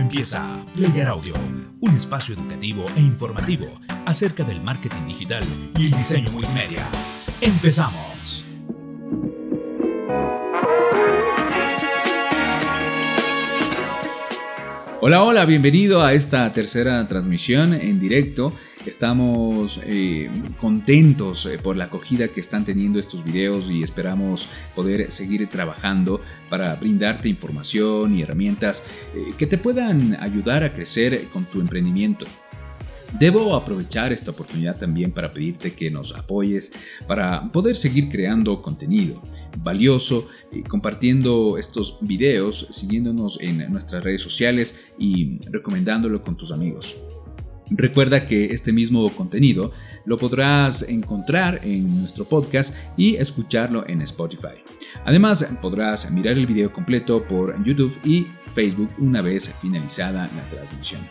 Empieza Player Audio, un espacio educativo e informativo acerca del marketing digital y el diseño multimedia. ¡Empezamos! Hola, hola, bienvenido a esta tercera transmisión en directo. Estamos eh, contentos eh, por la acogida que están teniendo estos videos y esperamos poder seguir trabajando para brindarte información y herramientas eh, que te puedan ayudar a crecer con tu emprendimiento. Debo aprovechar esta oportunidad también para pedirte que nos apoyes para poder seguir creando contenido valioso, eh, compartiendo estos videos, siguiéndonos en nuestras redes sociales y recomendándolo con tus amigos. Recuerda que este mismo contenido lo podrás encontrar en nuestro podcast y escucharlo en Spotify. Además, podrás mirar el video completo por YouTube y Facebook una vez finalizada la transmisión.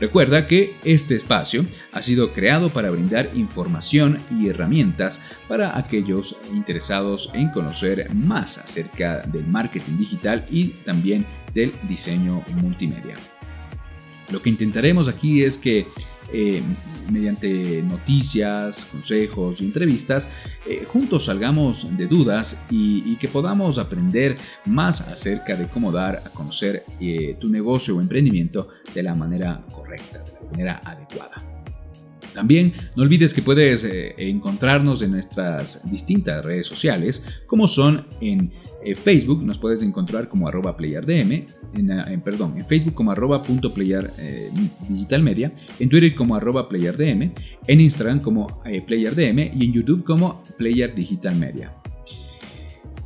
Recuerda que este espacio ha sido creado para brindar información y herramientas para aquellos interesados en conocer más acerca del marketing digital y también del diseño multimedia. Lo que intentaremos aquí es que eh, mediante noticias, consejos y entrevistas, eh, juntos salgamos de dudas y, que podamos aprender más acerca de cómo dar a conocer eh, tu negocio o emprendimiento de la manera correcta, de la manera adecuada. También no olvides que puedes encontrarnos en nuestras distintas redes sociales, como son en en Facebook nos puedes encontrar como arroba playardm, en, en, perdón, en Facebook como arroba punto playar eh, digital media, en Twitter como arroba playardm, en Instagram como eh, playardm y en YouTube como player digital media.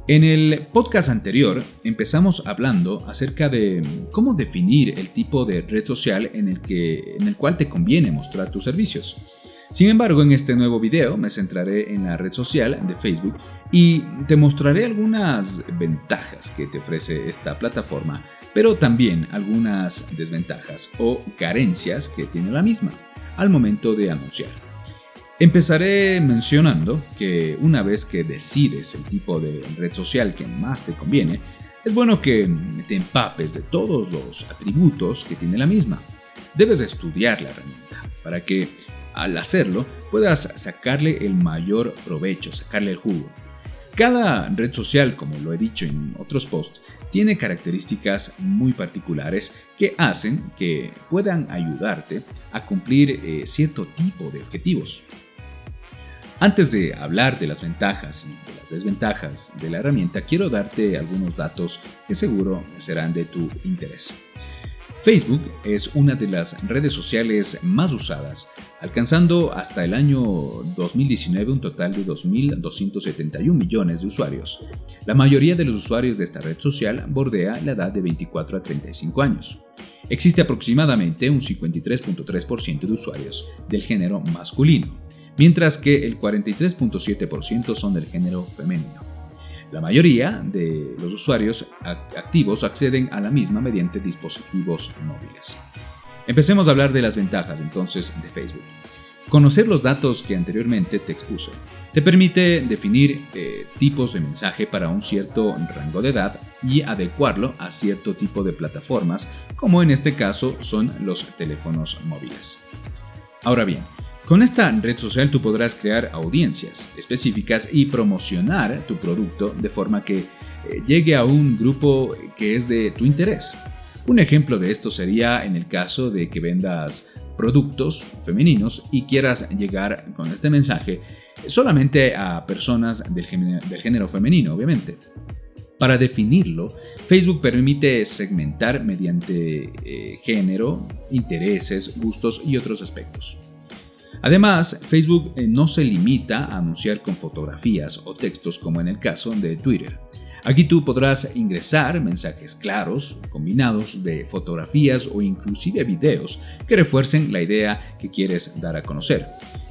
En el podcast anterior empezamos hablando acerca de cómo definir el tipo de red social en el, que, en el cual te conviene mostrar tus servicios. Sin embargo, en este nuevo video me centraré en la red social de Facebook y te mostraré algunas ventajas que te ofrece esta plataforma, pero también algunas desventajas o carencias que tiene la misma al momento de anunciar. Empezaré mencionando que una vez que decides el tipo de red social que más te conviene, es bueno que te empapes de todos los atributos que tiene la misma. Debes estudiar la herramienta para que al hacerlo puedas sacarle el mayor provecho, sacarle el jugo. Cada red social, como lo he dicho en otros posts, tiene características muy particulares que hacen que puedan ayudarte a cumplir eh, cierto tipo de objetivos. Antes de hablar de las ventajas y de las desventajas de la herramienta, quiero darte algunos datos que seguro serán de tu interés. Facebook es una de las redes sociales más usadas, alcanzando hasta el año 2019 un total de 2.271 millones de usuarios. La mayoría de los usuarios de esta red social bordea la edad de 24 a 35 años. Existe aproximadamente un 53.3% de usuarios del género masculino, mientras que el 43.7% son del género femenino. La mayoría de los usuarios activos acceden a la misma mediante dispositivos móviles. Empecemos a hablar de las ventajas entonces de Facebook. Conocer los datos que anteriormente te expuse te permite definir eh, tipos de mensaje para un cierto rango de edad y adecuarlo a cierto tipo de plataformas, como en este caso son los teléfonos móviles. Ahora bien, con esta red social tú podrás crear audiencias específicas y promocionar tu producto de forma que eh, llegue a un grupo que es de tu interés. Un ejemplo de esto sería en el caso de que vendas productos femeninos y quieras llegar con este mensaje solamente a personas del género, femenino, obviamente. Para definirlo, Facebook permite segmentar mediante eh, género, intereses, gustos y otros aspectos. Además, Facebook eh, no se limita a anunciar con fotografías o textos como en el caso de Twitter. Aquí tú podrás ingresar mensajes claros, combinados de fotografías o inclusive videos que refuercen la idea que quieres dar a conocer.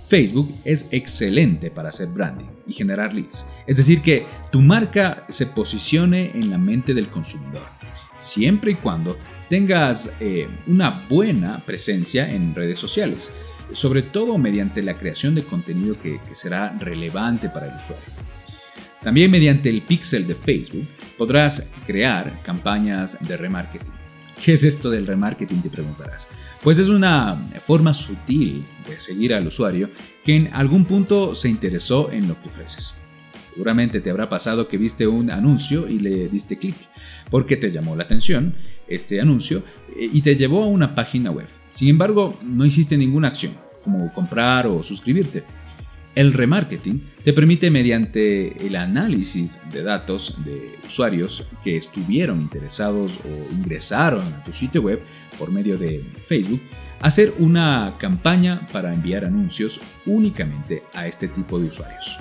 Facebook es excelente para hacer branding y generar leads, es decir, que tu marca se posicione en la mente del consumidor, siempre y cuando tengas eh, una buena presencia en redes sociales sobre todo mediante la creación de contenido que, será relevante para el usuario. También mediante el pixel de Facebook podrás crear campañas de remarketing. ¿Qué es esto del remarketing? Te preguntarás. Pues es una forma sutil de seguir al usuario que en algún punto se interesó en lo que ofreces. Seguramente te habrá pasado que viste un anuncio y le diste clic porque te llamó la atención este anuncio eh, y te llevó a una página web. Sin embargo, no hiciste ninguna acción, como comprar o suscribirte. El remarketing te permite mediante el análisis de datos de usuarios que estuvieron interesados o ingresaron a tu sitio web por medio de Facebook, hacer una campaña para enviar anuncios únicamente a este tipo de usuarios.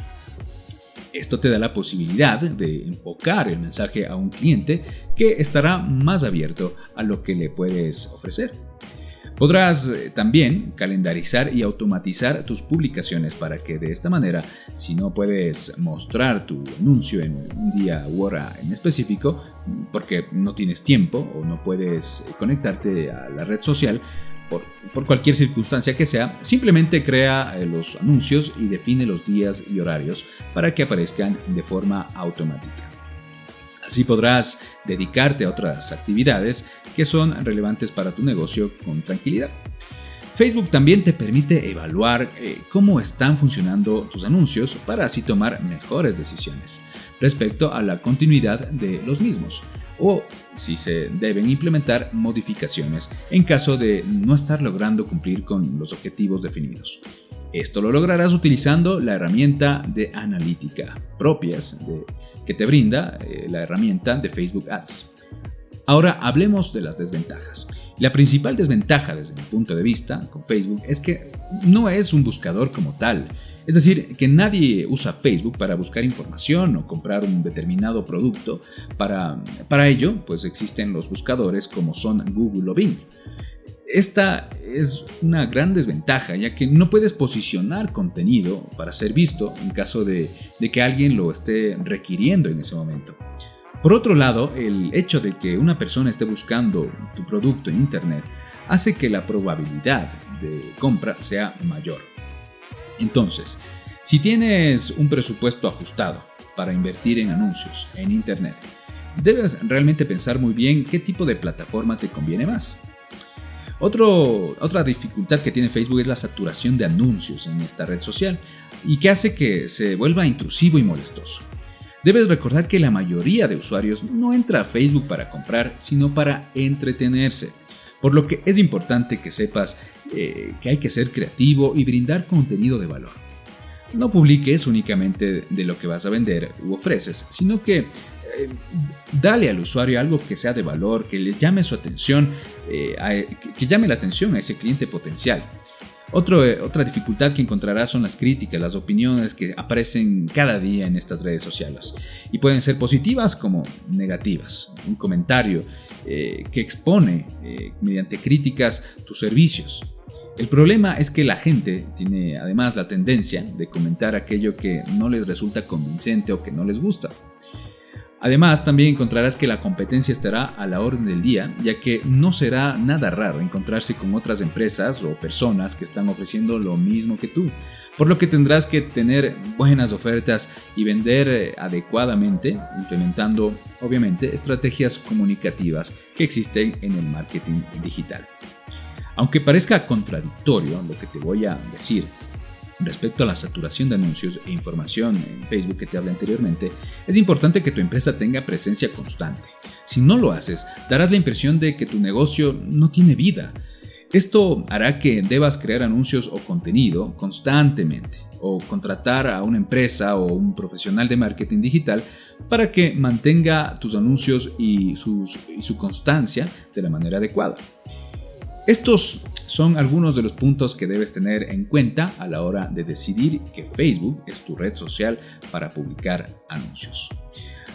Esto te da la posibilidad de enfocar el mensaje a un cliente que estará más abierto a lo que le puedes ofrecer. Podrás eh, también calendarizar y automatizar tus publicaciones para que de esta manera, si no puedes mostrar tu anuncio en un día u hora en específico, porque no tienes tiempo o no puedes conectarte a la red social, por, cualquier circunstancia que sea, simplemente crea eh, los anuncios y define los días y horarios para que aparezcan de forma automática. Así podrás dedicarte a otras actividades que son relevantes para tu negocio con tranquilidad. Facebook también te permite evaluar eh, cómo están funcionando tus anuncios para así tomar mejores decisiones respecto a la continuidad de los mismos o si se deben implementar modificaciones en caso de no estar logrando cumplir con los objetivos definidos. Esto lo lograrás utilizando la herramienta de analítica propias que te brinda eh, la herramienta de Facebook Ads. Ahora hablemos de las desventajas. La principal desventaja desde mi punto de vista con Facebook es que no es un buscador como tal, es decir, que nadie usa Facebook para buscar información o comprar un determinado producto. Para, para ello, pues existen los buscadores como son Google o Bing. Esta es una gran desventaja, ya que no puedes posicionar contenido para ser visto en caso de, que alguien lo esté requiriendo en ese momento. Por otro lado, el hecho de que una persona esté buscando tu producto en Internet hace que la probabilidad de compra sea mayor. Entonces, si tienes un presupuesto ajustado para invertir en anuncios en Internet, debes realmente pensar muy bien qué tipo de plataforma te conviene más. Otra dificultad que tiene Facebook es la saturación de anuncios en esta red social y que hace que se vuelva intrusivo y molestoso. Debes recordar que la mayoría de usuarios no entra a Facebook para comprar, sino para entretenerse. Por lo que es importante que sepas eh, que hay que ser creativo y brindar contenido de valor. No publiques únicamente de lo que vas a vender u ofreces, sino que eh, dale al usuario algo que sea de valor, que le llame su atención, eh, que llame la atención a ese cliente potencial. otra dificultad que encontrarás son las críticas, las opiniones que aparecen cada día en estas redes sociales y pueden ser positivas como negativas. Un comentario eh, que expone eh, mediante críticas tus servicios. El problema es que la gente tiene además la tendencia de comentar aquello que no les resulta convincente o que no les gusta. Además, también encontrarás que la competencia estará a la orden del día, ya que no será nada raro encontrarse con otras empresas o personas que están ofreciendo lo mismo que tú, por lo que tendrás que tener buenas ofertas y vender eh, adecuadamente, implementando obviamente estrategias comunicativas que existen en el marketing digital. Aunque parezca contradictorio lo que te voy a decir respecto a la saturación de anuncios e información en Facebook que te hablé anteriormente, es importante que tu empresa tenga presencia constante. Si no lo haces, darás la impresión de que tu negocio no tiene vida esto hará que debas crear anuncios o contenido constantemente o contratar a una empresa o un profesional de marketing digital para que mantenga tus anuncios y, su constancia de la manera adecuada. Estos son algunos de los puntos que debes tener en cuenta a la hora de decidir que Facebook es tu red social para publicar anuncios.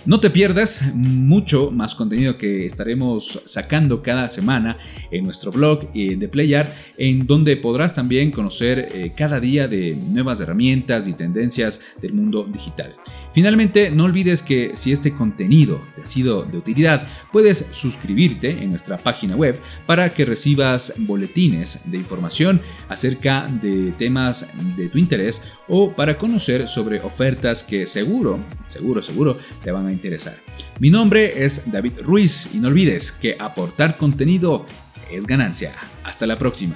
No te pierdas mucho más contenido que estaremos sacando cada semana en nuestro blog de PlayArt, en donde podrás también conocer eh, cada día de nuevas herramientas y tendencias del mundo digital. Finalmente, no olvides que si este contenido te ha sido de utilidad, puedes suscribirte en nuestra página web para que recibas boletines de información acerca de temas de tu interés o para conocer sobre ofertas que seguro, seguro, seguro te van a interesar. Mi nombre es David Ruiz y no olvides que aportar contenido es ganancia. Hasta la próxima.